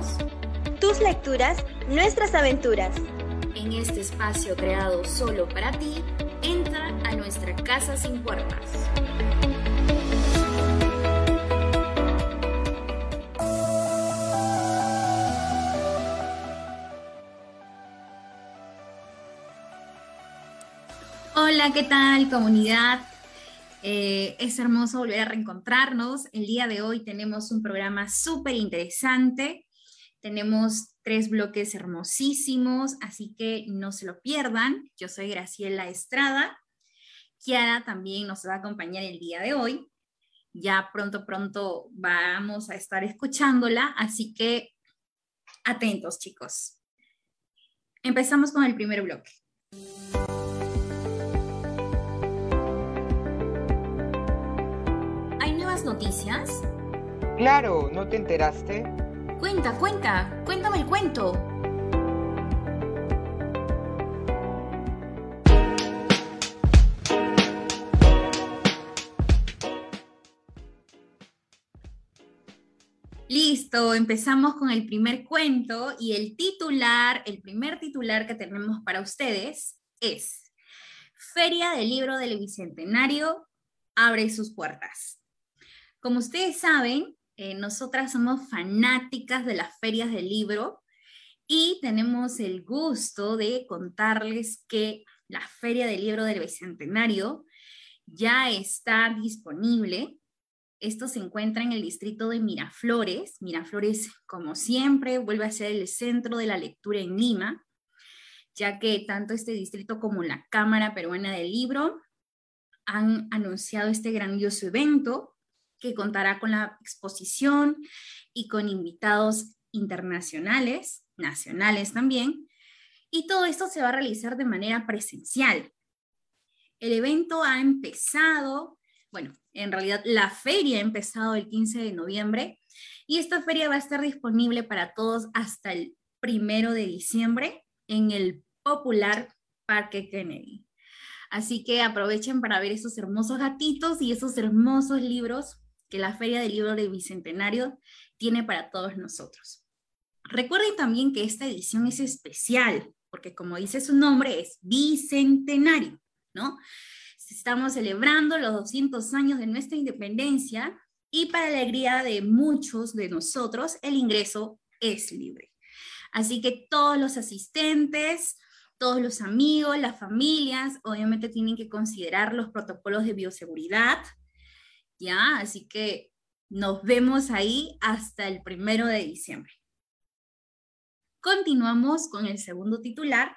somos tus lecturas, nuestras aventuras. En este espacio creado solo para ti, entra a nuestra casa sin puertas. Hola, ¿qué tal comunidad? Eh, es hermoso volver a reencontrarnos. El día de hoy tenemos un programa súper interesante. Tenemos tres bloques hermosísimos, así que no se lo pierdan. Yo soy Graciela Estrada. Kiara también nos va a acompañar el día de hoy. Ya pronto, pronto vamos a estar escuchándola, así que atentos chicos. Empezamos con el primer bloque. noticias? Claro, ¿no te enteraste? Cuenta, cuenta, cuéntame el cuento. Listo, empezamos con el primer cuento y el titular, el primer titular que tenemos para ustedes es Feria del Libro del Bicentenario abre sus puertas. Como ustedes saben, eh, nosotras somos fanáticas de las ferias del libro y tenemos el gusto de contarles que la Feria del Libro del Bicentenario ya está disponible. Esto se encuentra en el distrito de Miraflores. Miraflores, como siempre, vuelve a ser el centro de la lectura en Lima, ya que tanto este distrito como la Cámara Peruana del Libro han anunciado este grandioso evento que contará con la exposición y con invitados internacionales, nacionales también, y todo esto se va a realizar de manera presencial. El evento ha empezado, bueno, en realidad la feria ha empezado el 15 de noviembre y esta feria va a estar disponible para todos hasta el primero de diciembre en el popular Parque Kennedy. Así que aprovechen para ver esos hermosos gatitos y esos hermosos libros que la Feria del Libro de Bicentenario tiene para todos nosotros. Recuerden también que esta edición es especial, porque como dice su nombre, es bicentenario, ¿no? Estamos celebrando los 200 años de nuestra independencia y para alegría de muchos de nosotros, el ingreso es libre. Así que todos los asistentes, todos los amigos, las familias, obviamente tienen que considerar los protocolos de bioseguridad, ¿ya? Así que nos vemos ahí hasta el primero de diciembre. Continuamos con el segundo titular.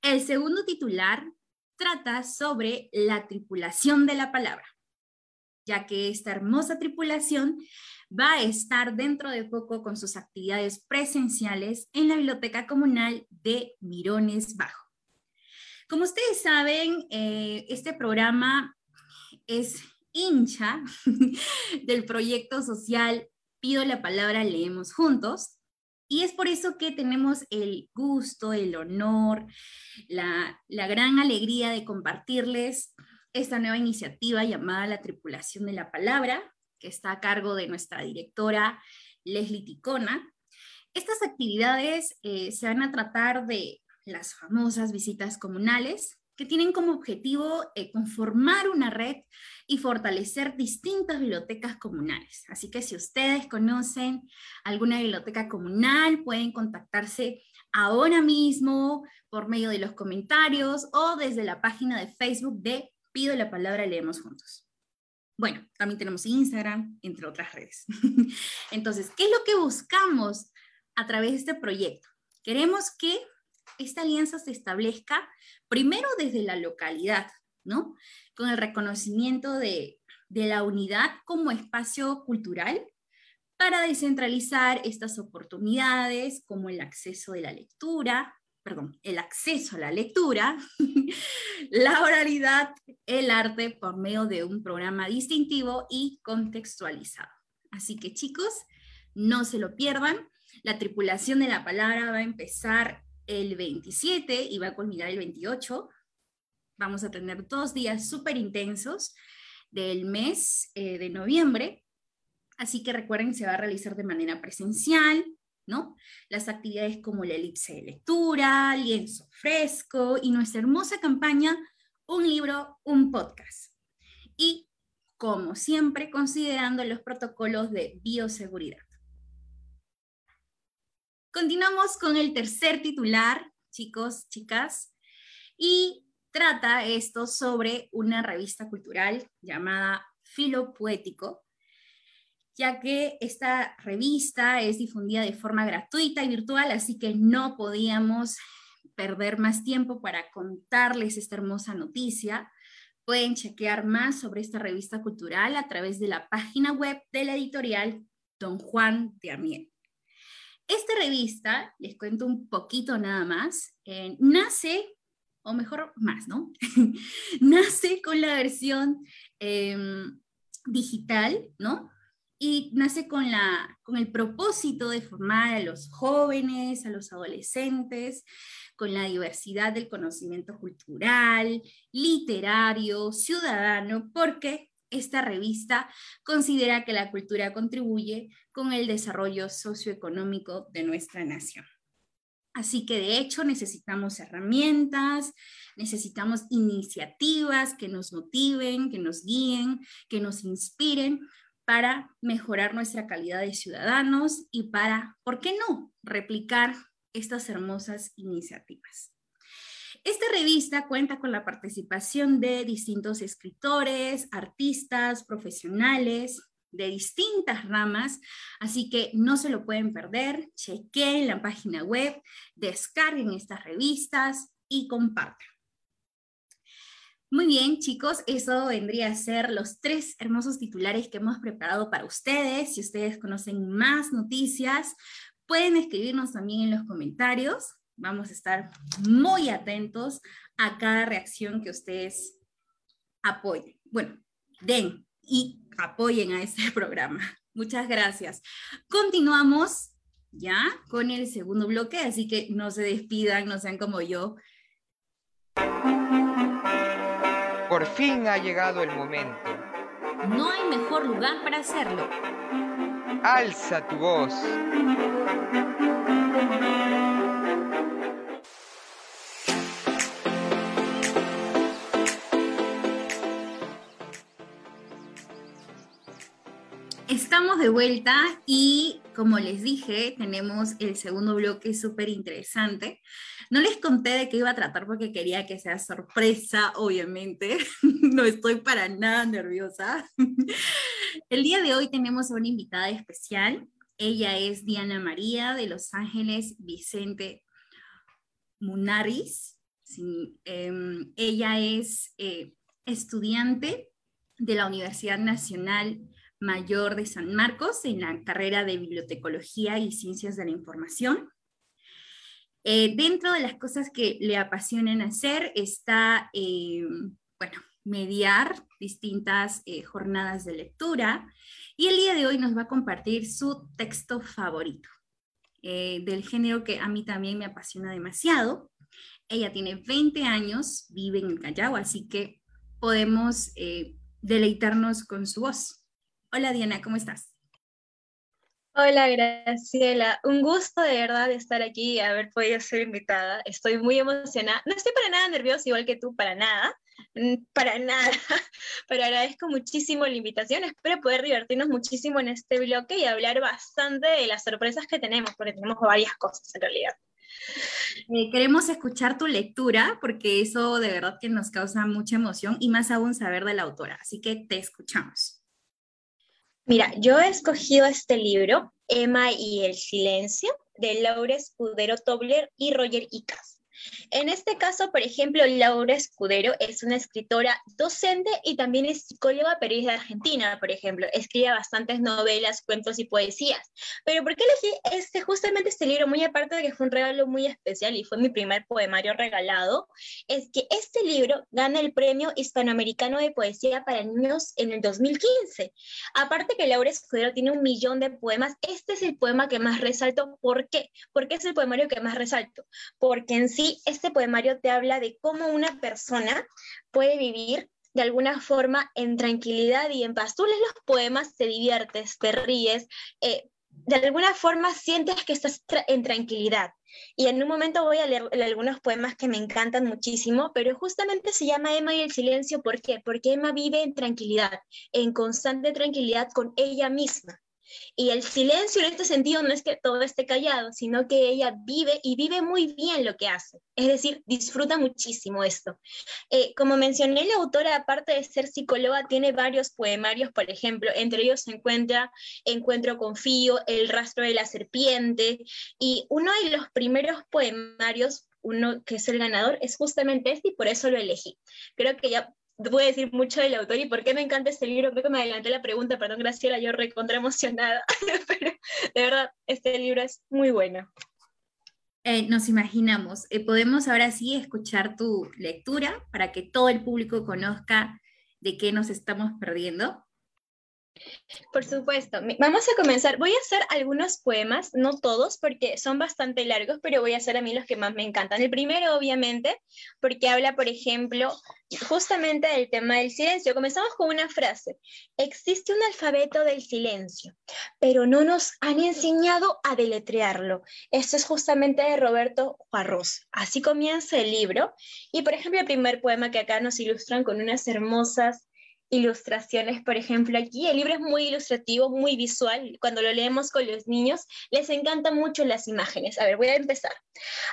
El segundo titular trata sobre la tripulación de la palabra, ya que esta hermosa tripulación va a estar dentro de poco con sus actividades presenciales en la Biblioteca Comunal de Mirones Bajo. Como ustedes saben, eh, este programa es hincha del proyecto social Pido la palabra, leemos juntos. Y es por eso que tenemos el gusto, el honor, la, la gran alegría de compartirles esta nueva iniciativa llamada La Tripulación de la Palabra, que está a cargo de nuestra directora Leslie Ticona. Estas actividades eh, se van a tratar de las famosas visitas comunales, que tienen como objetivo eh, conformar una red y fortalecer distintas bibliotecas comunales. Así que si ustedes conocen alguna biblioteca comunal, pueden contactarse ahora mismo por medio de los comentarios o desde la página de Facebook de Pido la Palabra Leemos Juntos. Bueno, también tenemos Instagram, entre otras redes. Entonces, ¿qué es lo que buscamos a través de este proyecto? Queremos que esta alianza se establezca primero desde la localidad, ¿no? Con el reconocimiento de, la unidad como espacio cultural para descentralizar estas oportunidades como el acceso de la lectura, perdón, el acceso a la lectura, la oralidad, el arte por medio de un programa distintivo y contextualizado. Así que chicos, no se lo pierdan. La tripulación de la palabra va a empezar el 27 y va a culminar el 28. Vamos a tener dos días súper intensos del mes eh, de noviembre. Así que recuerden, se va a realizar de manera presencial. ¿no? Las actividades como la elipse de lectura, lienzo fresco y nuestra hermosa campaña Un libro, un podcast. Y como siempre, considerando los protocolos de bioseguridad. Continuamos con el tercer titular, chicos, chicas, y trata esto sobre una revista cultural llamada Filo Poético, ya que esta revista es difundida de forma gratuita y virtual, así que no podíamos perder más tiempo para contarles esta hermosa noticia. Pueden chequear más sobre esta revista cultural a través de la página web de la editorial Don Juan de Amiel. Esta revista, les cuento un poquito nada más, eh, nace, o mejor más, ¿no? nace con la versión em, digital, ¿no? Y nace con, la, con el propósito de formar a los jóvenes, a los adolescentes, con la diversidad del conocimiento cultural, literario, ciudadano, porque esta revista considera que la cultura contribuye con el desarrollo socioeconómico de nuestra nación. Así que de hecho necesitamos herramientas, necesitamos iniciativas que nos motiven, que nos guíen, que nos inspiren para mejorar nuestra calidad de ciudadanos y para, ¿por qué no?, replicar estas hermosas iniciativas. Esta revista cuenta con la participación de distintos escritores, artistas, profesionales de distintas ramas, así que no se lo pueden perder. Chequen la página web, descarguen estas revistas y compartan. Muy bien, chicos, eso vendría a ser los tres hermosos titulares que hemos preparado para ustedes. Si ustedes conocen más noticias, pueden escribirnos también en los comentarios Vamos a estar muy atentos a cada reacción que ustedes apoyen. Bueno, den y apoyen a este programa. Muchas gracias. Continuamos ya con el segundo bloque, así que no se despidan, no sean como yo. Por fin ha llegado el momento. No hay mejor lugar para hacerlo. Alza tu voz. De vuelta y como les dije, tenemos el segundo bloque súper interesante. No les conté de qué iba a tratar porque quería que sea sorpresa, obviamente. no estoy para nada nerviosa. el día de hoy tenemos a una invitada especial. Ella es Diana María de Los Ángeles Vicente Munaris. Em, ella es eh, estudiante de la Universidad Nacional Mayor de San Marcos en la carrera de Bibliotecología y Ciencias de la Información. Eh, dentro de las cosas que le apasionan hacer está, eh, bueno, mediar distintas eh, jornadas de lectura y el día de hoy nos va a compartir su texto favorito, del género que a mí también me apasiona demasiado. Ella tiene 20 años, vive en el Callao, así que podemos deleitarnos con su voz. Hola Diana, ¿cómo estás? Hola Graciela, un gusto de verdad estar aquí y haber podido ser invitada. Estoy muy emocionada. No estoy para nada nerviosa, igual que tú, para nada, mm, para nada, pero agradezco muchísimo la invitación. Espero poder divertirnos muchísimo en este bloque y hablar bastante de las sorpresas que tenemos, porque tenemos varias cosas en realidad. Eh, queremos escuchar tu lectura porque eso de verdad que nos causa mucha emoción y más aún saber de la autora. Así que te escuchamos. Mira, yo he escogido este libro, Emma y el silencio, de Laura Escudero Tobler y Roger Icas. En este caso, por ejemplo, Laura Escudero es una escritora docente y también es psicóloga, de Argentina, por ejemplo. Escribe bastantes novelas, cuentos y poesías. Pero ¿por qué elegí este, justamente este libro? Muy aparte de que fue un regalo muy especial y fue mi primer poemario regalado, es que este libro gana el Premio Hispanoamericano de Poesía para Niños en el 2015. Aparte que Laura Escudero tiene un millón de poemas, este es el poema que más resalto. ¿Por qué? Porque es el poemario que más resalto. Porque en sí este poemario te habla de cómo una persona puede vivir de alguna forma en tranquilidad y en paz. Tú lees los poemas, te diviertes, te ríes, eh, de alguna forma sientes que estás en tranquilidad. Y en un momento voy a leer algunos poemas que me encantan muchísimo, pero justamente se llama Emma y el silencio. ¿Por qué? Porque Emma vive en tranquilidad, en constante tranquilidad con ella misma. Y el silencio en este sentido no es que todo esté callado, sino que ella vive y vive muy bien lo que hace. Es decir, disfruta muchísimo esto. Eh, como mencioné, la autora, aparte de ser psicóloga, tiene varios poemarios, por ejemplo, entre ellos se encuentra Encuentro con Fío, El rastro de la serpiente, y uno de los primeros poemarios uno que es el ganador es justamente este y por eso lo elegí. Creo que ya voy a decir mucho del autor y por qué me encanta este libro. Creo que me adelanté la pregunta, perdón, Graciela, yo recontra emocionada, pero de verdad, este libro es muy bueno. Eh, nos imaginamos. Eh, podemos ahora sí escuchar tu lectura para que todo el público conozca de qué nos estamos perdiendo. Por supuesto. Vamos a comenzar. Voy a hacer algunos poemas, no todos, porque son bastante largos, pero voy a hacer a mí los que más me encantan. El primero, obviamente, porque habla, por ejemplo, justamente del tema del silencio. Comenzamos con una frase. Existe un alfabeto del silencio, pero no nos han enseñado a deletrearlo. Esto es justamente de Roberto Juarros. Así comienza el libro. Y, por ejemplo, el primer poema que acá nos ilustran con unas hermosas ilustraciones, por ejemplo, aquí. El libro es muy ilustrativo, muy visual. Cuando lo leemos con los niños, les encantan mucho las imágenes. A ver, voy a empezar.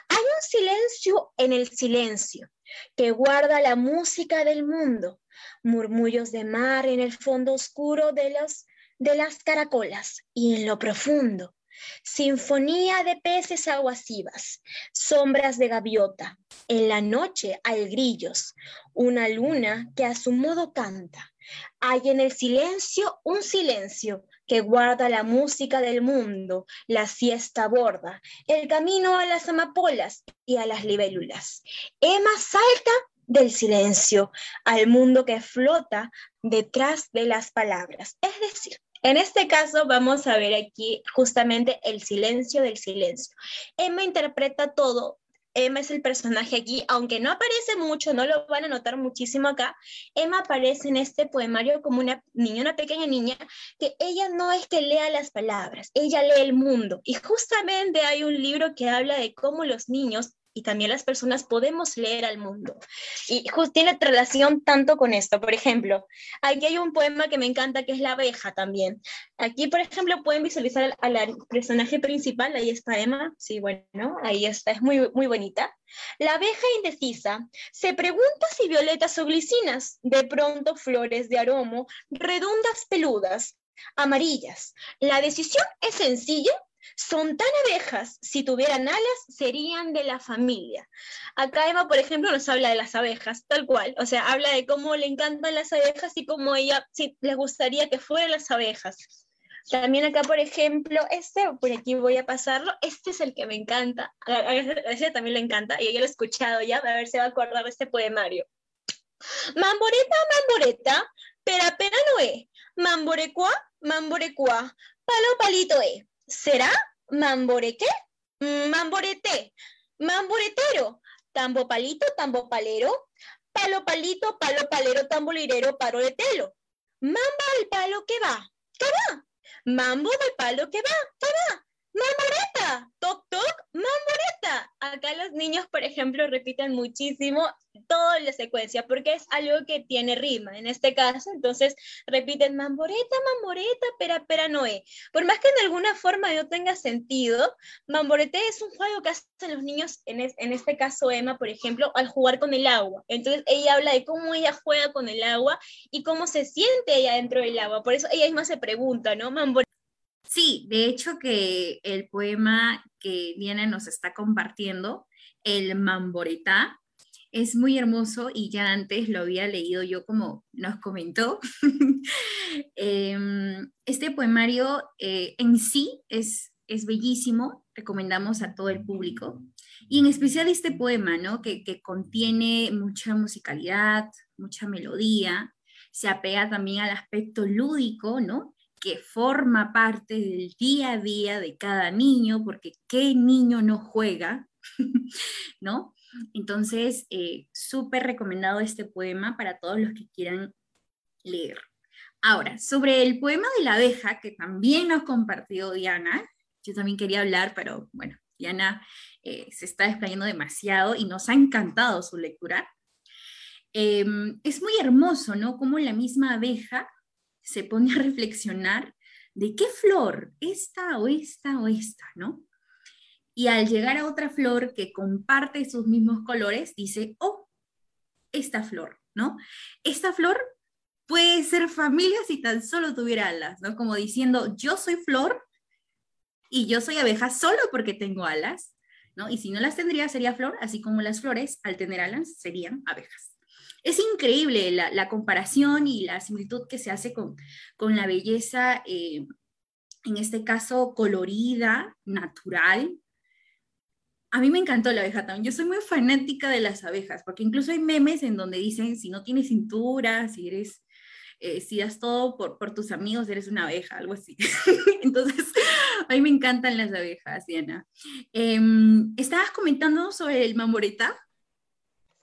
Hay un silencio en el silencio que guarda la música del mundo, murmullos de mar en el fondo oscuro de, los, de las caracolas y en lo profundo. Sinfonía de peces aguasivas, sombras de gaviota. En la noche hay grillos, una luna que a su modo canta. Hay en el silencio un silencio que guarda la música del mundo, la siesta borda, el camino a las amapolas y a las libélulas. Emma salta del silencio al mundo que flota detrás de las palabras. Es decir, en este caso vamos a ver aquí justamente el silencio del silencio. Emma interpreta todo Emma es el personaje aquí, aunque no aparece mucho, no lo van a notar muchísimo acá, Emma aparece en este poemario como una niña, una pequeña niña, que ella no es que lea las palabras, ella lee el mundo. Y justamente hay un libro que habla de cómo los niños y también las personas podemos leer al mundo. Y tiene relación tanto con esto. Por ejemplo, aquí hay un poema que me encanta que es La abeja también. Aquí, por ejemplo, pueden visualizar al, personaje principal, ahí está Emma, sí, bueno, ahí está, es muy, muy bonita. La abeja indecisa se pregunta si violetas o glicinas, de pronto flores de aromo, redondas peludas, amarillas. La decisión es sencilla son tan abejas, si tuvieran alas, serían de la familia. Acá Emma, por ejemplo, nos habla de las abejas, tal cual. O sea, habla de cómo le encantan las abejas y cómo ella sí, le gustaría que fueran las abejas. También acá, por ejemplo, este, por aquí voy a pasarlo, este es el que me encanta, a ese también le encanta, y yo lo he escuchado ya, a ver si va a acordar de este poemario. Mamboreta, mamboreta, pera pera no es, mamborecua, mamborecua, palo palito es. ¿Será mamborequé? Mamborete, mamboretero, tambo palito, tambo palero, palo palito, palo palero, tambolirero, paro de telo. Mamba al palo que va, ¿qué va? Mambo del palo que va, ¿qué va? ¡Mamboreta! ¡Toc, toc! ¡Mamboreta! Acá los niños, por ejemplo, repiten muchísimo toda la secuencia porque es algo que tiene rima en este caso. Entonces repiten mamboreta, mamboreta, pera, pera, noé. Por más que en alguna forma no tenga sentido, mamborete es un juego que hacen los niños, en, en este caso Emma, por ejemplo, al jugar con el agua. Entonces ella habla de cómo ella juega con el agua y cómo se siente ella dentro del agua. Por eso ella misma se pregunta, ¿no? Mamboreta Sí, de hecho que el poema que Diana nos está compartiendo, el Mamboretá, es muy hermoso y ya antes lo había leído yo como nos comentó. Em, este poemario eh, en sí es, es bellísimo, recomendamos a todo el público. Y en especial este poema, ¿no? Que, que contiene mucha musicalidad, mucha melodía, se apega también al aspecto lúdico, ¿no? Que forma parte del día a día de cada niño, porque ¿qué niño no juega? ¿No? Entonces, eh, súper recomendado este poema para todos los que quieran leer. Ahora, sobre el poema de la abeja, que también nos compartió Diana, yo también quería hablar, pero bueno, Diana eh, se está desplayando demasiado y nos ha encantado su lectura. Em, es muy hermoso, ¿no? Cómo la misma abeja se pone a reflexionar de qué flor, esta o esta o esta, ¿no? Y al llegar a otra flor que comparte sus mismos colores, dice, oh, esta flor, ¿no? Esta flor puede ser familia si tan solo tuviera alas, ¿no? Como diciendo, yo soy flor y yo soy abeja solo porque tengo alas, ¿no? Y si no las tendría, sería flor, así como las flores, al tener alas, serían abejas. Es increíble la, comparación y la similitud que se hace con, con la belleza, eh, en este caso colorida, natural. A mí me encantó la abeja también. Yo soy muy fanática de las abejas, porque incluso hay memes en donde dicen, si no tienes cintura, si eres eh, si das todo por, por, tus amigos, eres una abeja, algo así. Entonces, a mí me encantan las abejas, Diana. Em, estabas comentando sobre el mamboreta.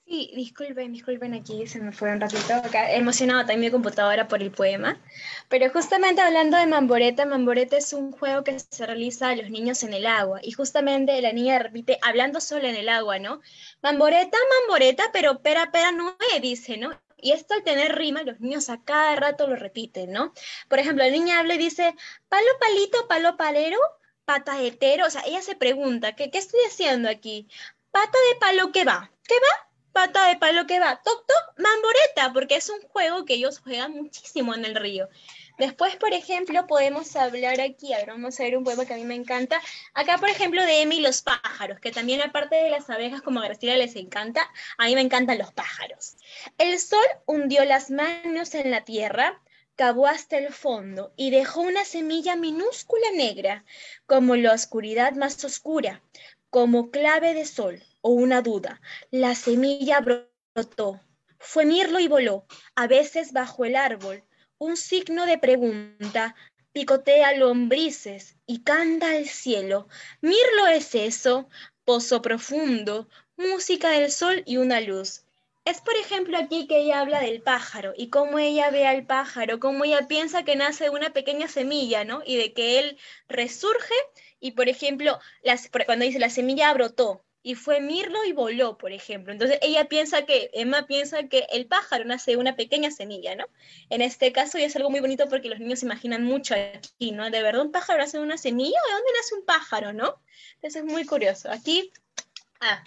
Sí, disculpen, disculpen aquí, se me fue un ratito acá, emocionado también mi computadora por el poema, pero justamente hablando de Mamboreta, Mamboreta es un juego que se realiza a los niños en el agua, y justamente la niña repite, hablando solo en el agua, ¿no? Mamboreta, Mamboreta, pero pera, pera, no me dice, ¿no? Y esto al tener rima, los niños a cada rato lo repiten, ¿no? Por ejemplo, la niña habla y dice, palo palito, palo palero, pata hetero, o sea, ella se pregunta, ¿qué, qué estoy haciendo aquí? Pata de palo, ¿qué va? ¿Qué va? Pata de palo que va, toc toc, mamboreta, porque es un juego que ellos juegan muchísimo en el río. Después, por ejemplo, podemos hablar aquí, a ver, vamos a ver un poema que a mí me encanta. Acá, por ejemplo, de Emi los pájaros, que también aparte de las abejas, como a Graciela les encanta, a mí me encantan los pájaros. El sol hundió las manos en la tierra, cavó hasta el fondo y dejó una semilla minúscula negra, como la oscuridad más oscura, como clave de sol o una duda. La semilla brotó, fue mirlo y voló, a veces bajo el árbol, un signo de pregunta, picotea lombrices y canta el cielo. Mirlo es eso, pozo profundo, música del sol y una luz. Es por ejemplo aquí que ella habla del pájaro y cómo ella ve al pájaro, cómo ella piensa que nace una pequeña semilla, ¿no? Y de que él resurge y por ejemplo, cuando dice la semilla brotó, y fue mirlo y voló, por ejemplo. Entonces ella piensa que, Emma piensa que el pájaro nace de una pequeña semilla, ¿no? En este caso y es algo muy bonito porque los niños se imaginan mucho aquí, ¿no? ¿De verdad un pájaro nace de una semilla de dónde nace un pájaro, no? Entonces es muy curioso. Aquí, ah,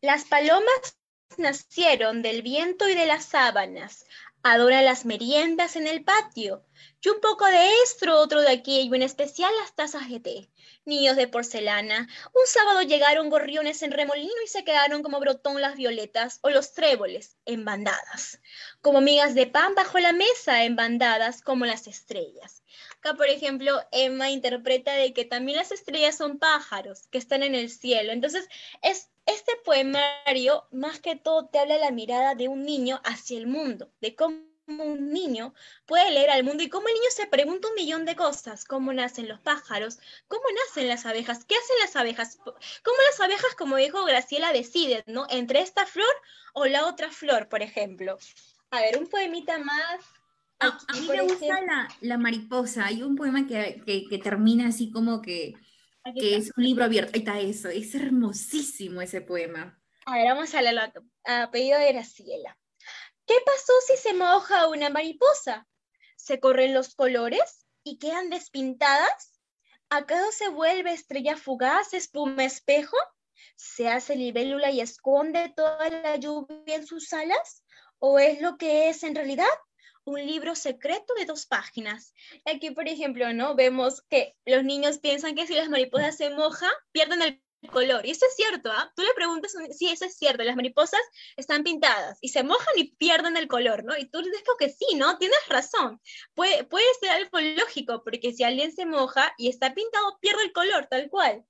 las palomas nacieron del viento y de las sábanas, adoran las meriendas en el patio, y un poco de esto, otro de aquello, en especial las tazas de té niños de porcelana. Un sábado llegaron gorriones en remolino y se quedaron como brotón las violetas o los tréboles en bandadas, como migas de pan bajo la mesa en bandadas como las estrellas. Acá, por ejemplo, Emma interpreta de que también las estrellas son pájaros que están en el cielo. Entonces, es, este poemario, más que todo, te habla la mirada de un niño hacia el mundo, de cómo un niño puede leer al mundo y cómo el niño se pregunta un millón de cosas, cómo nacen los pájaros, cómo nacen las abejas, qué hacen las abejas, cómo las abejas, como dijo Graciela, deciden, ¿no? Entre esta flor o la otra flor, por ejemplo. A ver, un poemita más. A mí me gusta la, mariposa. Hay un poema que, que, termina así como que, que es un libro abierto. Ahí está eso. Es hermosísimo ese poema. A ver, vamos a la a pedido de Graciela. ¿Qué pasó si se moja una mariposa? ¿Se corren los colores y quedan despintadas? ¿Acaso se vuelve estrella fugaz, espuma espejo? ¿Se hace libélula y esconde toda la lluvia en sus alas? ¿O es lo que es en realidad? Un libro secreto de dos páginas. Aquí, por ejemplo, ¿no? Vemos que los niños piensan que si las mariposas se mojan, pierden el color. Y eso es cierto, ¿ah? Tú le preguntas, sí, eso es cierto, las mariposas están pintadas y se mojan y pierden el color, ¿no? Y tú dices que sí, ¿no? Tienes razón. Puede, puede ser algo lógico, porque si alguien se moja y está pintado, pierde el color, tal cual.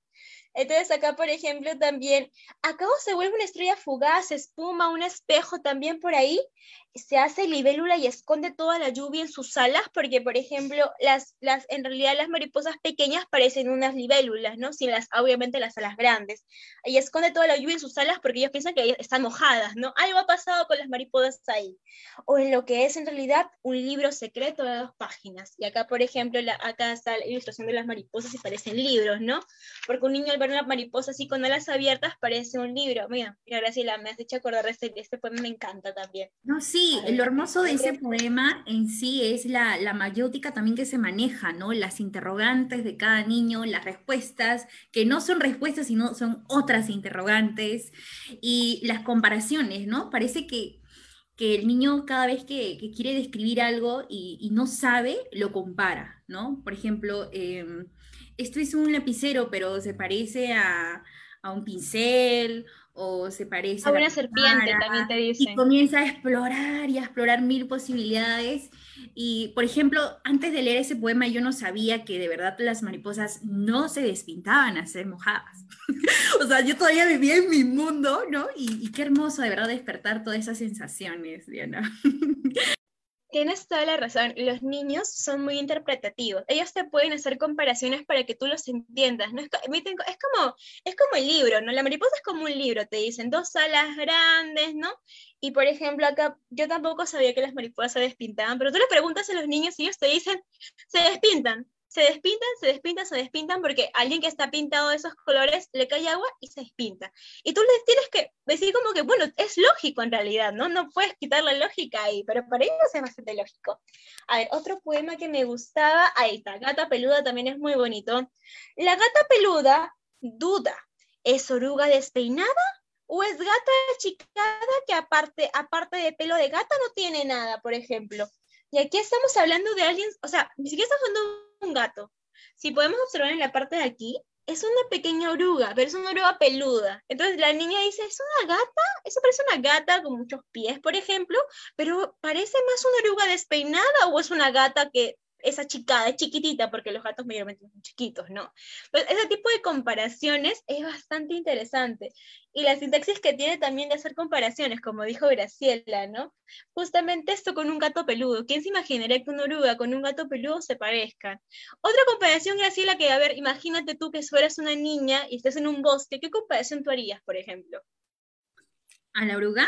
Entonces acá, por ejemplo, también, acá se vuelve una estrella fugaz, espuma, un espejo también por ahí. Se hace libélula y esconde toda la lluvia en sus alas, porque, por ejemplo, las, las, en realidad las mariposas pequeñas parecen unas libélulas, ¿no? Sin las, obviamente las alas grandes. Y esconde toda la lluvia en sus alas porque ellos piensan que están mojadas, ¿no? Algo ha pasado con las mariposas ahí. O en lo que es en realidad un libro secreto de dos páginas. Y acá, por ejemplo, la, acá está la ilustración de las mariposas y parecen libros, ¿no? Porque un niño al ver una mariposa así con alas abiertas parece un libro. Mira, mira Graciela, me has hecho acordar de este, este poema, me encanta también. No, sí, Sí, lo hermoso de ese poema en sí es la, la también que se maneja, ¿no? Las interrogantes de cada niño, las respuestas, que no son respuestas, sino son otras interrogantes, y las comparaciones, ¿no? Parece que, que el niño cada vez que, quiere describir algo y, no sabe, lo compara, ¿no? Por ejemplo, eh, esto es un lapicero, pero se parece a, a un pincel o se parece a, una serpiente, también te dice. Y comienza a explorar y a explorar mil posibilidades. Y, por ejemplo, antes de leer ese poema yo no sabía que de verdad las mariposas no se despintaban a ser mojadas. o sea, yo todavía vivía en mi mundo, ¿no? Y, y qué hermoso de verdad despertar todas esas sensaciones, Diana. Tienes toda la razón, los niños son muy interpretativos. Ellos te pueden hacer comparaciones para que tú los entiendas. ¿no? Es, es, como, es como el libro, ¿no? La mariposa es como un libro, te dicen dos alas grandes, ¿no? Y por ejemplo, acá yo tampoco sabía que las mariposas se despintaban, pero tú le preguntas a los niños y ellos te dicen, se despintan se despintan, se despintan, se despintan porque alguien que está pintado de esos colores le cae agua y se despinta. Y tú les tienes que decir como que, bueno, es lógico en realidad, ¿no? No puedes quitar la lógica ahí, pero para ellos es bastante lógico. A ver, otro poema que me gustaba, ahí está, Gata Peluda también es muy bonito. La gata peluda duda, ¿es oruga despeinada? ¿O es gata achicada que aparte, aparte de pelo de gata no tiene nada, por ejemplo? Y aquí estamos hablando de alguien, o sea, ni siquiera estamos hablando un gato. Si podemos observar en la parte de aquí, es una pequeña oruga, pero es una oruga peluda. Entonces la niña dice, ¿es una gata? Eso parece una gata con muchos pies, por ejemplo, pero parece más una oruga despeinada o es una gata que esa chicada, es chiquitita, porque los gatos mayormente son chiquitos, ¿no? Pues ese tipo de comparaciones es bastante interesante. Y la sintaxis que tiene también de hacer comparaciones, como dijo Graciela, ¿no? Justamente esto con un gato peludo. ¿Quién se imaginaría que una oruga con un gato peludo se parezcan? Otra comparación, Graciela, que, a ver, imagínate tú que fueras una niña y estés en un bosque, ¿qué comparación tú harías, por ejemplo? ¿A la oruga?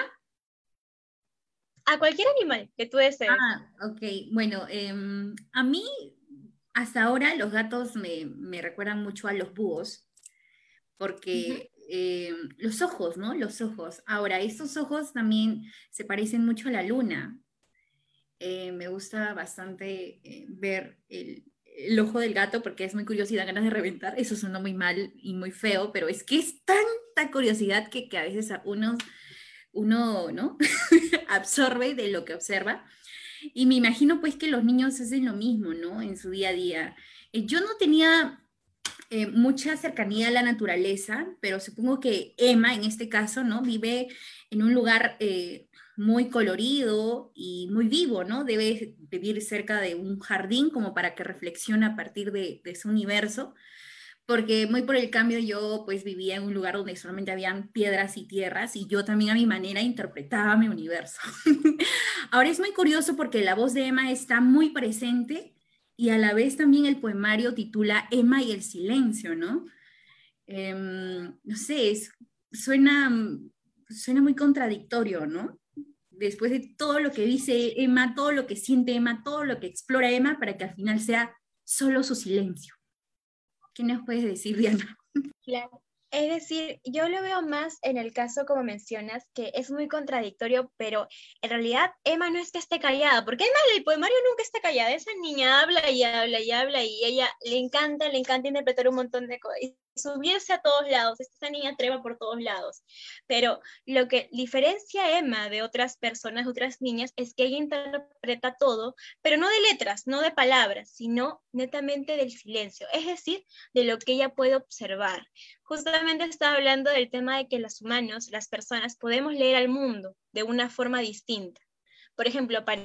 A cualquier animal que tú desees. Ah, ok. Bueno, eh, a mí hasta ahora los gatos me, me, recuerdan mucho a los búhos, porque uh -huh. eh, los ojos, ¿no? Los ojos. Ahora, estos ojos también se parecen mucho a la luna. Eh, me gusta bastante eh, ver el, el, ojo del gato porque es muy curiosidad, ganas de reventar. Eso suena muy mal y muy feo, pero es que es tanta curiosidad que, que a veces a unos uno ¿no? absorbe de lo que observa. Y me imagino pues que los niños hacen lo mismo, ¿no? En su día a día. Eh, yo no tenía eh, mucha cercanía a la naturaleza, pero supongo que Emma, en este caso, ¿no? Vive en un lugar eh, muy colorido y muy vivo, ¿no? Debe vivir cerca de un jardín como para que reflexione a partir de, de su universo porque muy por el cambio yo pues vivía en un lugar donde solamente habían piedras y tierras y yo también a mi manera interpretaba mi universo. Ahora es muy curioso porque la voz de Emma está muy presente y a la vez también el poemario titula Emma y el silencio, ¿no? Eh, no sé, es, suena, suena muy contradictorio, ¿no? Después de todo lo que dice Emma, todo lo que siente Emma, todo lo que explora Emma, para que al final sea solo su silencio. ¿Qué nos puedes decir, Diana? Claro. Es decir, yo lo veo más en el caso, como mencionas, que es muy contradictorio, pero en realidad Emma no es que esté callada, porque Emma el poemario nunca está callada, esa niña habla y habla y habla y ella le encanta, le encanta interpretar un montón de cosas subirse a todos lados, esta niña treva por todos lados. Pero lo que diferencia a Emma de otras personas, otras niñas, es que ella interpreta todo, pero no de letras, no de palabras, sino netamente del silencio, es decir, de lo que ella puede observar. Justamente estaba hablando del tema de que los humanos, las personas, podemos leer al mundo de una forma distinta. Por ejemplo, para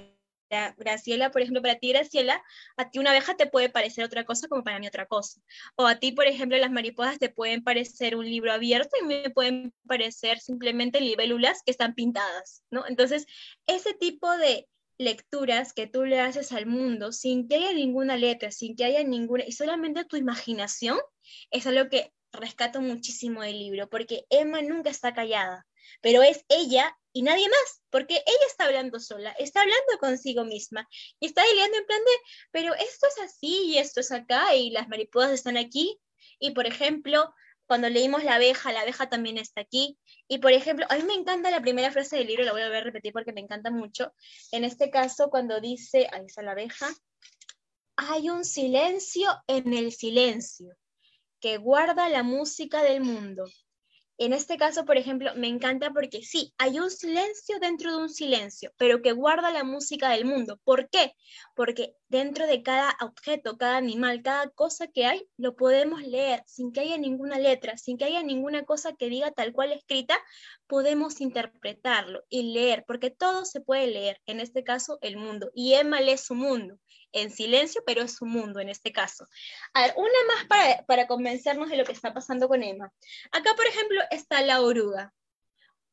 Graciela, por ejemplo, para ti, Graciela, a ti una abeja te puede parecer otra cosa como para mí otra cosa. O a ti, por ejemplo, las mariposas te pueden parecer un libro abierto y me pueden parecer simplemente libélulas que están pintadas, ¿no? Entonces, ese tipo de lecturas que tú le haces al mundo sin que haya ninguna letra, sin que haya ninguna, y solamente tu imaginación, es algo que rescato muchísimo del libro, porque Emma nunca está callada, pero es ella y nadie más, porque ella está hablando sola, está hablando consigo misma y está diciendo en plan de, pero esto es así y esto es acá y las mariposas están aquí. Y por ejemplo, cuando leímos la abeja, la abeja también está aquí. Y por ejemplo, a mí me encanta la primera frase del libro, la voy a ver repetir porque me encanta mucho. En este caso, cuando dice, ahí está la abeja, hay un silencio en el silencio que guarda la música del mundo. En este caso, por ejemplo, me encanta porque sí, hay un silencio dentro de un silencio, pero que guarda la música del mundo. ¿Por qué? Porque dentro de cada objeto, cada animal, cada cosa que hay, lo podemos leer sin que haya ninguna letra, sin que haya ninguna cosa que diga tal cual escrita, podemos interpretarlo y leer, porque todo se puede leer, en este caso el mundo. Y Emma lee su mundo en silencio, pero es su mundo en este caso. A ver, una más para, para convencernos de lo que está pasando con Emma. Acá, por ejemplo, está la oruga.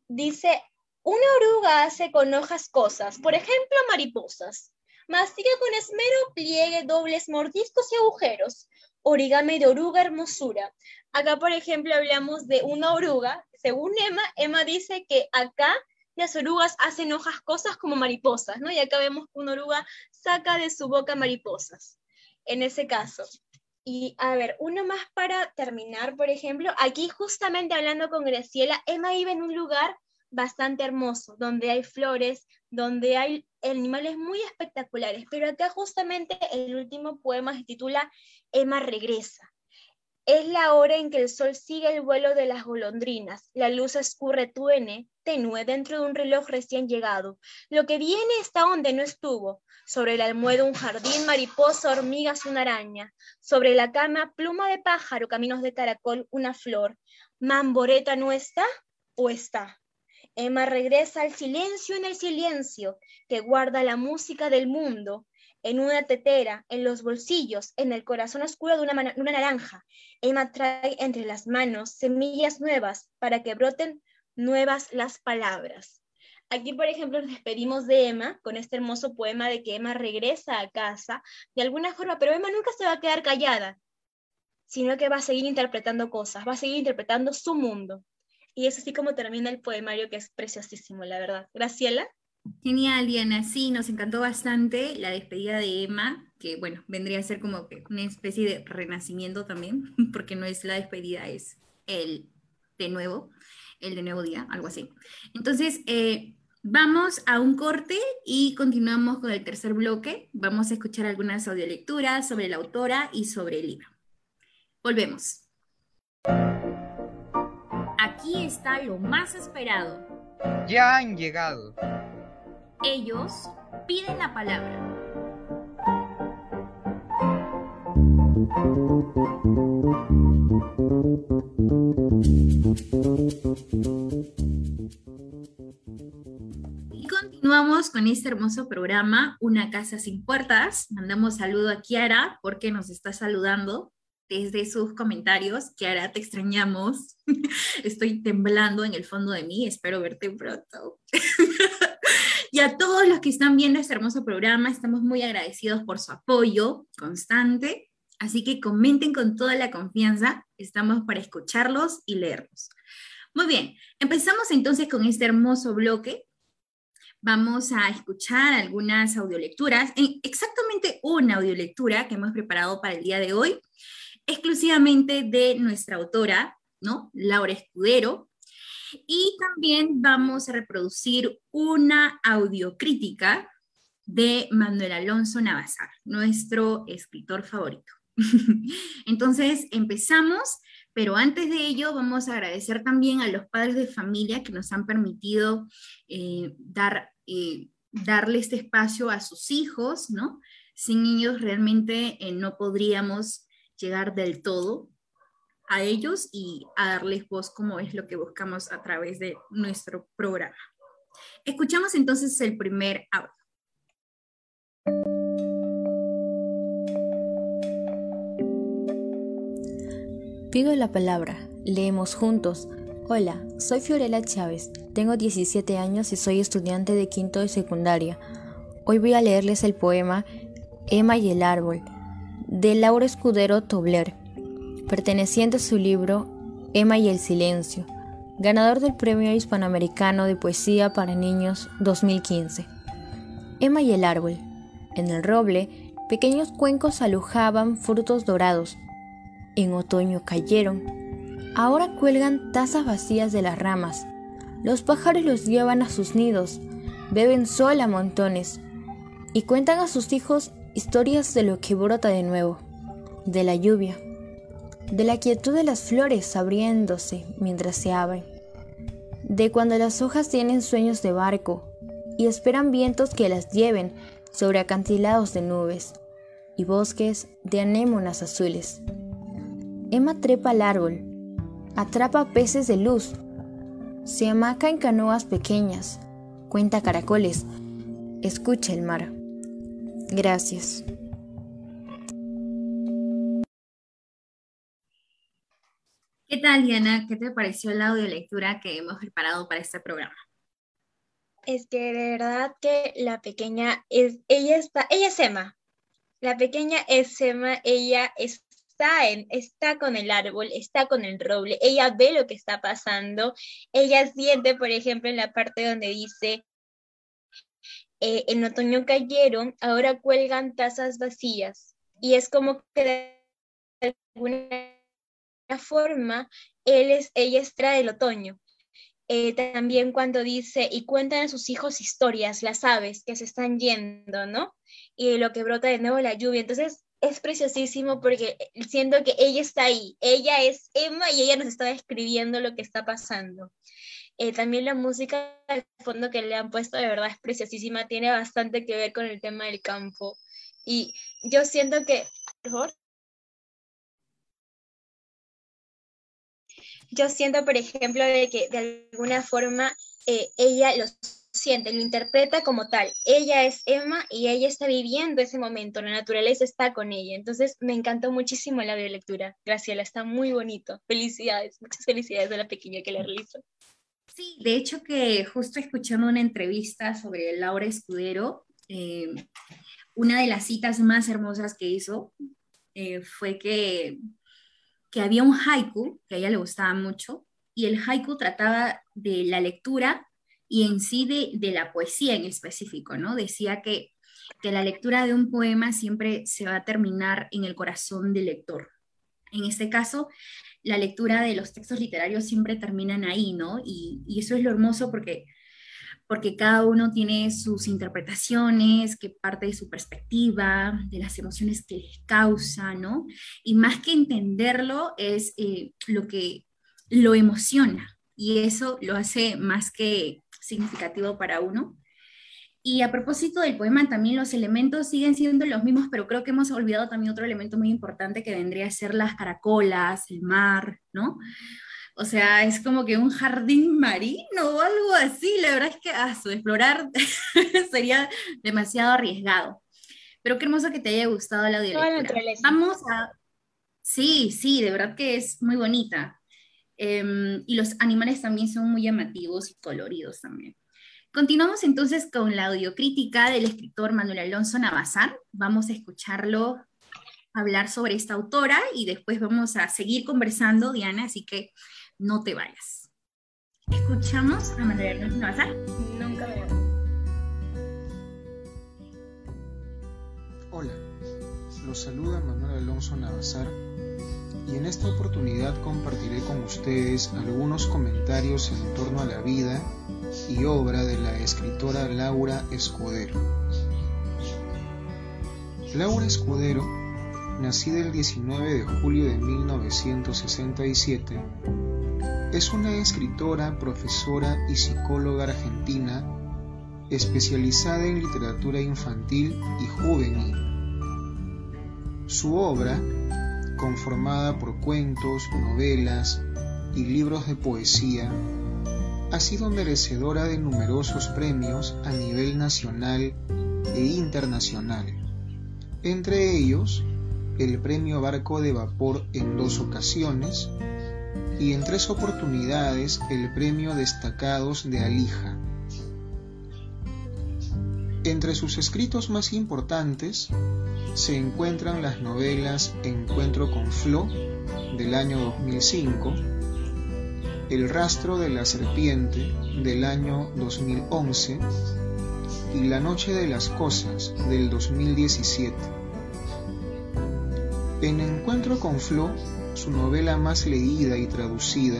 Dice, una oruga hace con hojas cosas, por ejemplo, mariposas. Mastica con esmero, pliegue, dobles, mordiscos y agujeros. Origami de oruga hermosura. Acá, por ejemplo, hablamos de una oruga. Según Emma, Emma dice que acá las orugas hacen hojas cosas como mariposas, ¿no? Y acá vemos que una oruga saca de su boca mariposas, en ese caso. Y a ver, uno más para terminar, por ejemplo, aquí justamente hablando con Graciela, Emma vive en un lugar bastante hermoso, donde hay flores, donde hay animales muy espectaculares, pero acá justamente el último poema se titula Emma regresa. Es la hora en que el sol sigue el vuelo de las golondrinas, la luz escurre tuene, tenue dentro de un reloj recién llegado. Lo que viene está donde no estuvo. Sobre el almuedo un jardín, mariposa, hormigas, una araña. Sobre la cama, pluma de pájaro, caminos de caracol, una flor. ¿Mamboreta no está o está? Emma regresa al silencio en el silencio, que guarda la música del mundo, en una tetera, en los bolsillos, en el corazón oscuro de una, naranja. Emma trae entre las manos semillas nuevas para que broten nuevas las palabras. Aquí, por ejemplo, nos despedimos de Emma con este hermoso poema de que Emma regresa a casa de alguna forma, pero Emma nunca se va a quedar callada, sino que va a seguir interpretando cosas, va a seguir interpretando su mundo. Y es así como termina el poemario que es preciosísimo, la verdad. Graciela. Genial, Diana. Sí, nos encantó bastante la despedida de Emma, que bueno, vendría a ser como una especie de renacimiento también, porque no es la despedida, es el de nuevo, el de nuevo día, algo así. Entonces, eh, vamos a un corte y continuamos con el tercer bloque. Vamos a escuchar algunas audiolecturas sobre la autora y sobre el libro. Volvemos. Aquí está lo más esperado. Ya han llegado ellos piden la palabra. Y continuamos con este hermoso programa, Una casa sin puertas. Mandamos saludo a Kiara porque nos está saludando desde sus comentarios. Kiara, te extrañamos. Estoy temblando en el fondo de mí. Espero verte pronto. Y a todos los que están viendo este hermoso programa, estamos muy agradecidos por su apoyo constante. Así que comenten con toda la confianza. Estamos para escucharlos y leerlos. Muy bien, empezamos entonces con este hermoso bloque. Vamos a escuchar algunas audiolecturas, exactamente una audiolectura que hemos preparado para el día de hoy, exclusivamente de nuestra autora, ¿no? Laura Escudero, y también vamos a reproducir una audiocrítica de Manuel Alonso Navazar, nuestro escritor favorito. Entonces, empezamos, pero antes de ello vamos a agradecer también a los padres de familia que nos han permitido eh, dar, eh, darle este espacio a sus hijos, ¿no? Sin ellos realmente eh, no podríamos llegar del todo a ellos y a darles voz como es lo que buscamos a través de nuestro programa. Escuchamos entonces el primer audio. Pido la palabra, leemos juntos. Hola, soy Fiorella Chávez, tengo 17 años y soy estudiante de quinto de secundaria. Hoy voy a leerles el poema Emma y el árbol de Laura Escudero Tobler, perteneciente a su libro Emma y el silencio, ganador del Premio Hispanoamericano de Poesía para Niños 2015. Emma y el árbol. En el roble, pequeños cuencos alujaban frutos dorados. En otoño cayeron. Ahora cuelgan tazas vacías de las ramas. Los pájaros los llevan a sus nidos, beben sol a montones y cuentan a sus hijos historias de lo que brota de nuevo, de la lluvia, de la quietud de las flores abriéndose mientras se abren, de cuando las hojas tienen sueños de barco y esperan vientos que las lleven sobre acantilados de nubes y bosques de anémonas azules. Emma trepa al árbol, atrapa peces de luz, se amaca en canoas pequeñas, cuenta caracoles, escucha el mar. Gracias. ¿Qué tal, Diana? ¿Qué te pareció la lectura que hemos preparado para este programa? Es que de verdad que la pequeña es, ella está, ella es Emma. La pequeña es Emma, ella está en, está con el árbol, está con el roble, ella ve lo que está pasando, ella siente, por ejemplo, en la parte donde dice, eh, en otoño cayeron, ahora cuelgan tazas vacías. Y es como que de alguna forma él es, ella extrae el otoño. Eh, también cuando dice, y cuentan a sus hijos historias, las aves que se están yendo, ¿no? Y lo que brota de nuevo la lluvia. Entonces es preciosísimo porque siento que ella está ahí, ella es Emma y ella nos está describiendo lo que está pasando. Eh, también la música de fondo que le han puesto de verdad es preciosísima, tiene bastante que ver con el tema del campo. Y yo siento que, yo siento, por ejemplo, de que de alguna forma eh, ella lo siente, lo interpreta como tal. Ella es Emma y ella está viviendo ese momento, la naturaleza está con ella. Entonces me encantó muchísimo la lectura. Graciela, está muy bonito. Felicidades, muchas felicidades a la pequeña que la realizó. Sí, de hecho que justo escuchando una entrevista sobre Laura Escudero, eh, una de las citas más hermosas que hizo eh, fue que, que había un haiku que a ella le gustaba mucho y el haiku trataba de la lectura y en sí de, de la poesía en específico, ¿no? Decía que, que la lectura de un poema siempre se va a terminar en el corazón del lector. En este caso, la lectura de los textos literarios siempre terminan ahí, ¿no? Y, eso es lo hermoso porque, porque cada uno tiene sus interpretaciones, que parte de su perspectiva, de las emociones que les causa, ¿no? Y más que entenderlo es eh, lo que lo emociona y eso lo hace más que significativo para uno. Y a propósito del poema, también los elementos siguen siendo los mismos, pero creo que hemos olvidado también otro elemento muy importante que vendría a ser las caracolas, el mar, ¿no? O sea, es como que un jardín marino o algo así. La verdad es que a su explorar sería demasiado arriesgado. Pero qué hermoso que te haya gustado la audiolectura. Vamos a... Sí, sí, de verdad que es muy bonita. Em, y los animales también son muy llamativos y coloridos también. Continuamos entonces con la audiocrítica del escritor Manuel Alonso Navazán. Vamos a escucharlo hablar sobre esta autora y después vamos a seguir conversando, Diana, así que no te vayas. Escuchamos a Manuel Alonso Navazán. Nunca me Hola, los saluda Manuel Alonso Navazar y en esta oportunidad compartiré con ustedes algunos comentarios en torno a la vida y obra de la escritora Laura Escudero. Laura Escudero, nacida el 19 de julio de 1967, es una escritora, profesora y psicóloga argentina especializada en literatura infantil y juvenil. Su obra, conformada por cuentos, novelas y libros de poesía, ha sido merecedora de numerosos premios a nivel nacional e internacional, entre ellos el premio Barco de Vapor en dos ocasiones y en tres oportunidades el premio Destacados de Alija. Entre sus escritos más importantes se encuentran las novelas Encuentro con Flo del año 2005, El rastro de la serpiente del año 2011 y La noche de las cosas del 2017. En Encuentro con Flo, su novela más leída y traducida,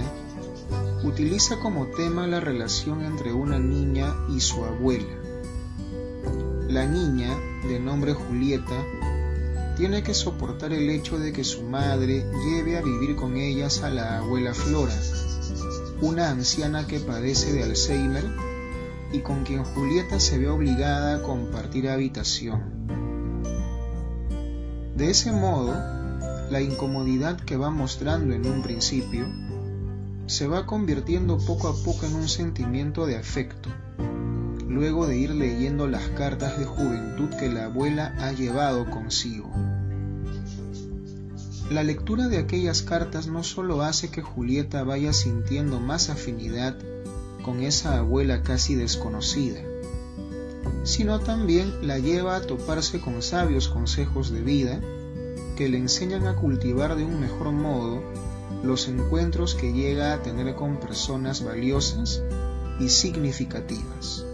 utiliza como tema la relación entre una niña y su abuela. La niña, de nombre Julieta, tiene que soportar el hecho de que su madre lleve a vivir con ellas a la abuela Flora, una anciana que padece de Alzheimer y con quien Julieta se ve obligada a compartir habitación. De ese modo, la incomodidad que va mostrando en un principio se va convirtiendo poco a poco en un sentimiento de afecto, luego de ir leyendo las cartas de juventud que la abuela ha llevado consigo. La lectura de aquellas cartas no solo hace que Julieta vaya sintiendo más afinidad con esa abuela casi desconocida, sino también la lleva a toparse con sabios consejos de vida que le enseñan a cultivar de un mejor modo los encuentros que llega a tener con personas valiosas y significativas.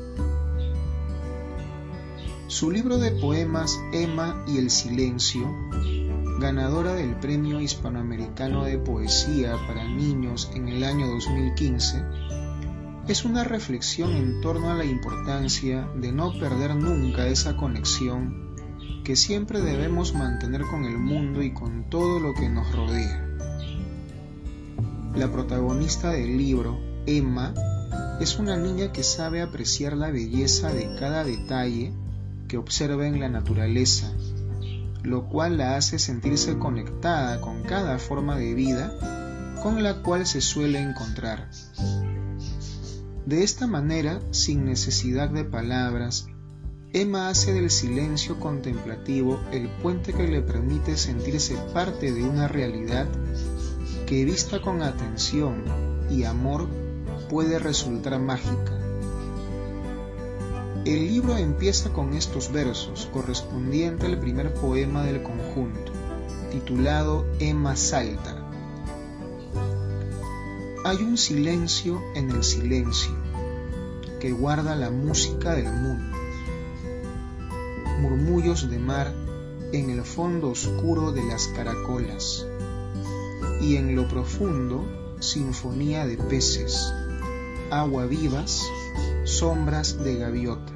Su libro de poemas Emma y el Silencio, ganadora del Premio Hispanoamericano de Poesía para Niños en el año 2015, es una reflexión en torno a la importancia de no perder nunca esa conexión que siempre debemos mantener con el mundo y con todo lo que nos rodea. La protagonista del libro, Emma, es una niña que sabe apreciar la belleza de cada detalle que observa en la naturaleza, lo cual la hace sentirse conectada con cada forma de vida con la cual se suele encontrar. De esta manera, sin necesidad de palabras, Emma hace del silencio contemplativo el puente que le permite sentirse parte de una realidad que vista con atención y amor puede resultar mágica. El libro empieza con estos versos, correspondiente al primer poema del conjunto, titulado Emma Salta. Hay un silencio en el silencio que guarda la música del mundo. Murmullos de mar en el fondo oscuro de las caracolas y en lo profundo sinfonía de peces, agua vivas, sombras de gaviota.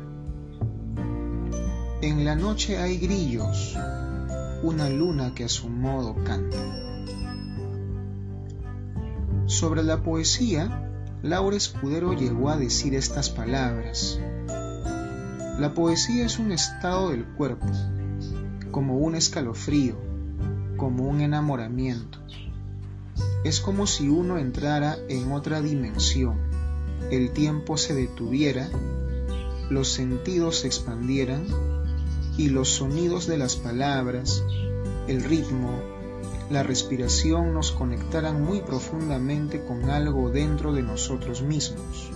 En la noche hay grillos, una luna que a su modo canta. Sobre la poesía, Laura Escudero llegó a decir estas palabras. La poesía es un estado del cuerpo, como un escalofrío, como un enamoramiento. Es como si uno entrara en otra dimensión, el tiempo se detuviera, los sentidos se expandieran y los sonidos de las palabras, el ritmo, la respiración nos conectaran muy profundamente con algo dentro de nosotros mismos.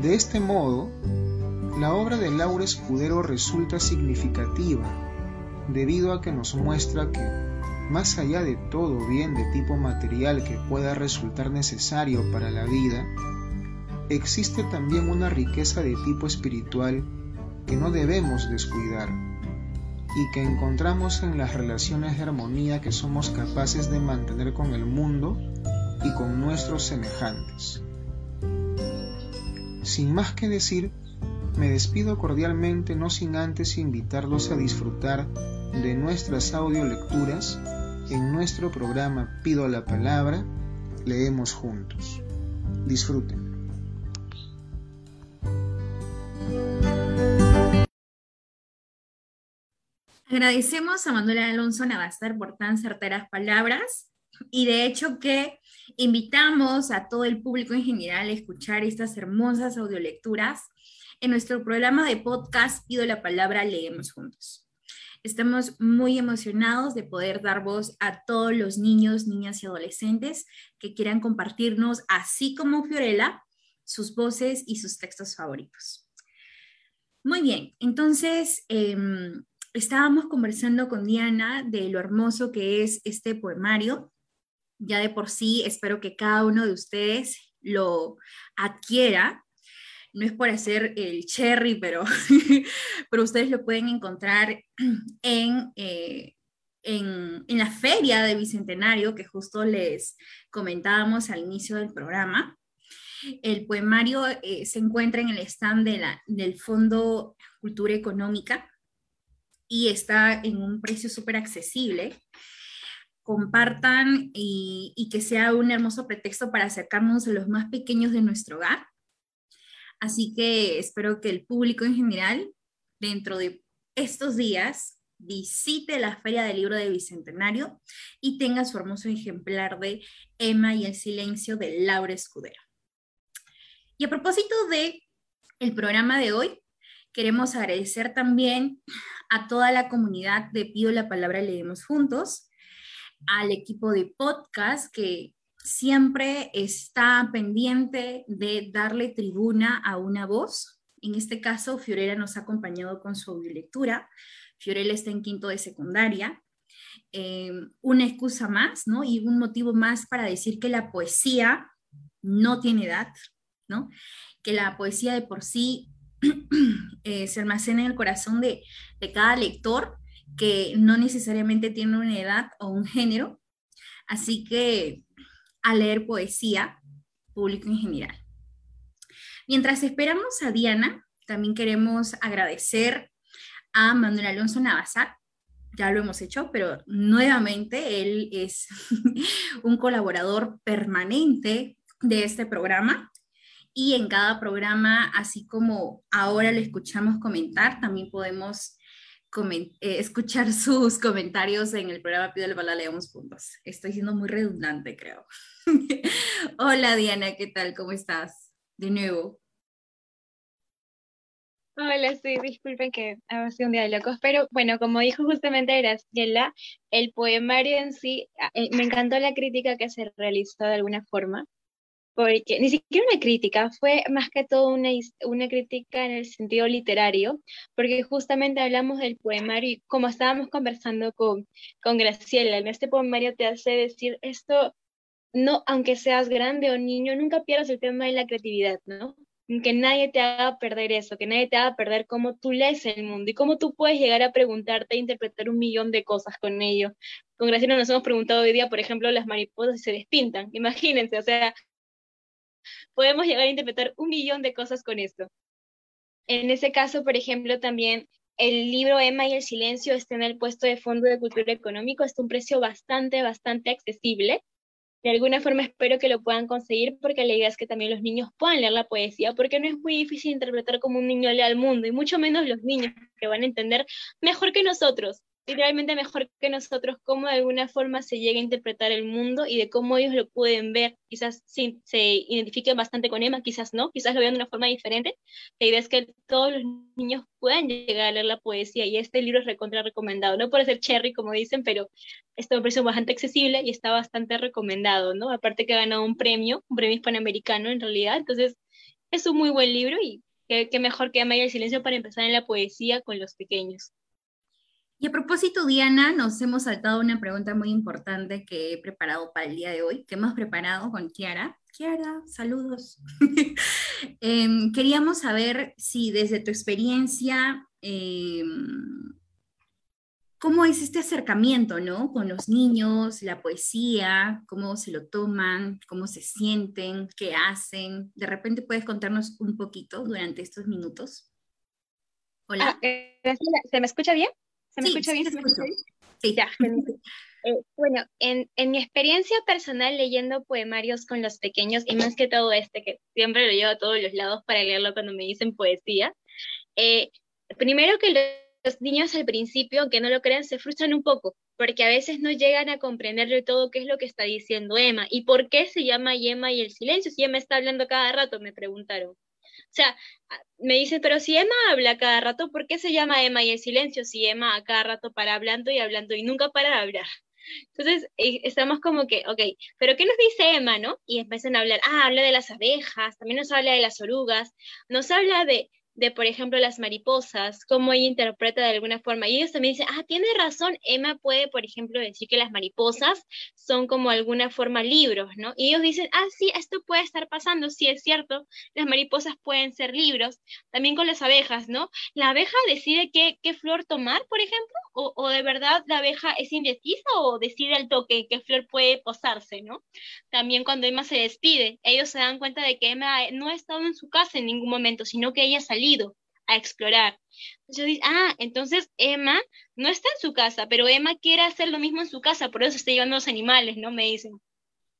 De este modo, la obra de Laura Escudero resulta significativa debido a que nos muestra que, más allá de todo bien de tipo material que pueda resultar necesario para la vida, existe también una riqueza de tipo espiritual que no debemos descuidar y que encontramos en las relaciones de armonía que somos capaces de mantener con el mundo y con nuestros semejantes. Sin más que decir, me despido cordialmente no sin antes invitarlos a disfrutar de nuestras audiolecturas en nuestro programa Pido la Palabra, leemos juntos. Disfruten. Agradecemos a Manuel Alonso Navastar por tan certeras palabras y de hecho que invitamos a todo el público en general a escuchar estas hermosas audiolecturas en nuestro programa de podcast Pido la Palabra Leemos Juntos. Estamos muy emocionados de poder dar voz a todos los niños, niñas y adolescentes que quieran compartirnos, así como Fiorella, sus voces y sus textos favoritos. Muy bien, entonces em, estábamos conversando con Diana de lo hermoso que es este poemario. Ya de por sí espero que cada uno de ustedes lo adquiera no es por hacer el cherry, pero, pero ustedes lo pueden encontrar en, eh, en, en, la feria de Bicentenario que justo les comentábamos al inicio del programa. El poemario eh, se encuentra en el stand de la, del Fondo Cultura Económica y está en un precio súper accesible. Compartan y, y que sea un hermoso pretexto para acercarnos a los más pequeños de nuestro hogar Así que espero que el público en general, dentro de estos días, visite la Feria del Libro de Bicentenario y tenga su hermoso ejemplar de Emma y el silencio de Laura Escudero. Y a propósito de el programa de hoy, queremos agradecer también a toda la comunidad de Pido la Palabra Leemos Juntos, al equipo de podcast que siempre está pendiente de darle tribuna a una voz. En este caso, Fiorella nos ha acompañado con su lectura. Fiorella está en quinto de secundaria. Eh, una excusa más, ¿no? Y un motivo más para decir que la poesía no tiene edad, ¿no? Que la poesía de por sí eh, se almacena en el corazón de, de cada lector, que no necesariamente tiene una edad o un género. Así que a leer poesía, público en general. Mientras esperamos a Diana, también queremos agradecer a Manuel Alonso Navazar. Ya lo hemos hecho, pero nuevamente él es un colaborador permanente de este programa y en cada programa, así como ahora lo escuchamos comentar, también podemos eh, escuchar sus comentarios en el programa Pido el Bala Leamos Puntos. Estoy siendo muy redundante, creo. Hola Diana, ¿qué tal? ¿Cómo estás? De nuevo. Hola, sí, disculpen que ha sido un día de locos, pero bueno, como dijo justamente Graciela, el poemario en sí, eh, me encantó la crítica que se realizó de alguna forma, porque ni siquiera una crítica, fue más que todo una, una crítica en el sentido literario, porque justamente hablamos del poemario y como estábamos conversando con, con Graciela, en este poemario te hace decir esto, no, aunque seas grande o niño, nunca pierdas el tema de la creatividad, ¿no? Que nadie te haga perder eso, que nadie te haga perder cómo tú lees el mundo y cómo tú puedes llegar a preguntarte e interpretar un millón de cosas con ello. Con Graciela nos hemos preguntado hoy día, por ejemplo, las mariposas se despintan. Imagínense, o sea, podemos llegar a interpretar un millón de cosas con esto. En ese caso, por ejemplo, también el libro Emma y el silencio está en el puesto de Fondo de Cultura Económico, está un precio bastante, bastante accesible. De alguna forma espero que lo puedan conseguir porque la idea es que también los niños puedan leer la poesía, porque no es muy difícil interpretar como un niño lee al mundo, y mucho menos los niños que van a entender mejor que nosotros literalmente mejor que nosotros cómo de alguna forma se llega a interpretar el mundo y de cómo ellos lo pueden ver. Quizás sí, se identifiquen bastante con Emma, quizás no, quizás lo vean de una forma diferente. La idea es que todos los niños puedan llegar a leer la poesía y este libro es recontra recomendado. No puede ser cherry, como dicen, pero este me parece bastante accesible y está bastante recomendado, ¿no? Aparte que ha ganado un premio, un premio hispanoamericano en realidad. Entonces, es un muy buen libro y qué, mejor que y el silencio para empezar en la poesía con los pequeños. Y a propósito, Diana, nos hemos saltado una pregunta muy importante que he preparado para el día de hoy, que hemos preparado con Kiara. Kiara, saludos. Em, queríamos saber si desde tu experiencia, em, ¿cómo es este acercamiento, ¿no? Con los niños, la poesía, cómo se lo toman, cómo se sienten, qué hacen. De repente puedes contarnos un poquito durante estos minutos. Hola. Ah, eh, ¿Se me escucha bien? ¿Se me escucha bien? Sí, ya. Eh, bueno, en, en, mi experiencia personal leyendo poemarios con los pequeños, y más que todo este, que siempre lo llevo a todos los lados para leerlo cuando me dicen poesía, eh, primero que los niños al principio, aunque no lo crean, se frustran un poco, porque a veces no llegan a comprender de todo qué es lo que está diciendo Emma y por qué se llama Emma y el silencio, si Emma está hablando cada rato, me preguntaron. Sea, me dicen, pero si Emma habla cada rato, ¿por qué se llama Emma y el silencio si Emma a cada rato para hablando y hablando y nunca para hablar? Entonces, eh, estamos como que, ok, pero ¿qué nos dice Emma, no? Y empiezan a hablar, ah, habla de las abejas, también nos habla de las orugas, nos habla de, de, por ejemplo, las mariposas, cómo ella interpreta de alguna forma. Y ellos también dicen, ah, tiene razón, Emma puede, por ejemplo, decir que las mariposas son como alguna forma libros, ¿no? Y ellos dicen, ah, sí, esto puede estar pasando, sí es cierto, las mariposas pueden ser libros. También con las abejas, ¿no? La abeja decide qué, qué flor tomar, por ejemplo, o, o, de verdad la abeja es indecisa o decide al toque qué flor puede posarse, ¿no? También cuando Emma se despide, ellos se dan cuenta de que Emma no ha estado en su casa en ningún momento, sino que ella salió a explorar. Yo digo, ah, entonces Emma no está en su casa, pero Emma quiere hacer lo mismo en su casa, por eso está llevando los animales, ¿no? Me dicen.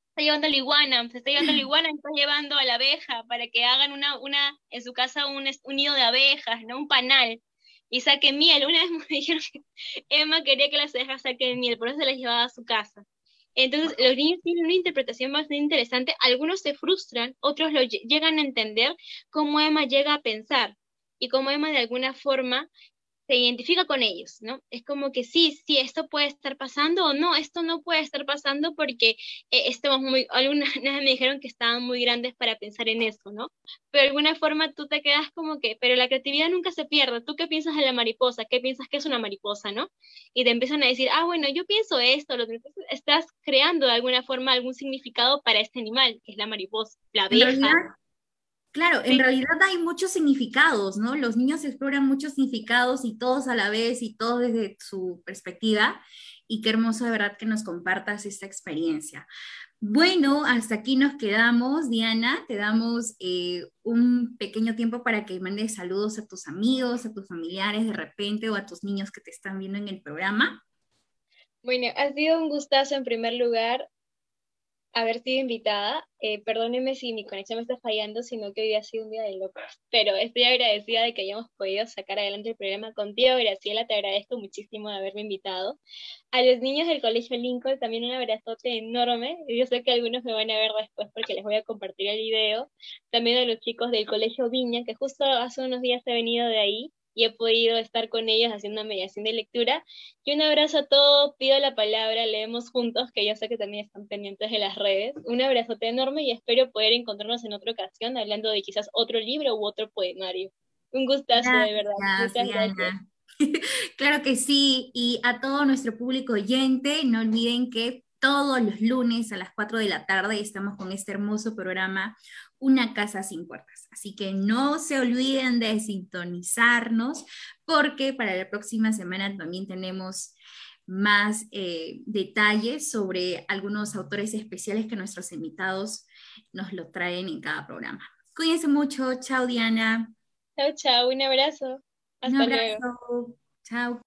Está llevando la iguana, se está llevando la iguana, está llevando a la abeja para que hagan una, una en su casa un, un nido de abejas, ¿no? Un panal y saquen miel. Una vez me dijeron que Emma quería que las abejas saquen miel, por eso se las llevaba a su casa. Entonces, los niños tienen una interpretación bastante interesante. Algunos se frustran, otros lo llegan a entender cómo Emma llega a pensar y cómo Emma de alguna forma se identifica con ellos, ¿no? Es como que sí, sí, esto puede estar pasando o no, esto no puede estar pasando porque eh, estamos muy, algunas me dijeron que estaban muy grandes para pensar en eso, ¿no? Pero de alguna forma tú te quedas como que, pero la creatividad nunca se pierde, ¿tú qué piensas de la mariposa? ¿Qué piensas que es una mariposa, no? Y te empiezan a decir, ah, bueno, yo pienso esto, lo que estás creando de alguna forma algún significado para este animal, que es la mariposa, la abeja. Claro, en realidad hay muchos significados, ¿no? Los niños exploran muchos significados y todos a la vez y todos desde su perspectiva. Y qué hermoso de verdad que nos compartas esta experiencia. Bueno, hasta aquí nos quedamos. Diana, te damos eh, un pequeño tiempo para que mandes saludos a tus amigos, a tus familiares de repente o a tus niños que te están viendo en el programa. Bueno, ha sido un gustazo en primer lugar haber sido invitada. Eh, perdónenme si mi conexión me está fallando, sino que hoy ha sido un día de locos. Pero estoy agradecida de que hayamos podido sacar adelante el programa contigo, Graciela. Te agradezco muchísimo de haberme invitado. A los niños del Colegio Lincoln también un abrazote enorme. Yo sé que algunos me van a ver después porque les voy a compartir el video. También a los chicos del Colegio Viña, que justo hace unos días he venido de ahí y he podido estar con ellos haciendo una mediación de lectura. Y un abrazo a todos, pido la palabra, leemos juntos, que yo sé que también están pendientes de las redes. Un abrazote enorme y espero poder encontrarnos en otra ocasión hablando de quizás otro libro u otro poemario. Un gustazo, de verdad. Muchas gracias. Claro que sí, y a todo nuestro público oyente, no olviden que todos los lunes a las 4 de la tarde estamos con este hermoso programa una casa sin puertas. Así que no se olviden de sintonizarnos porque para la próxima semana también tenemos más eh, detalles sobre algunos autores especiales que nuestros invitados nos lo traen en cada programa. Cuídense mucho. Chao, Diana. Chao, chao. Un abrazo. Hasta un abrazo. Chao.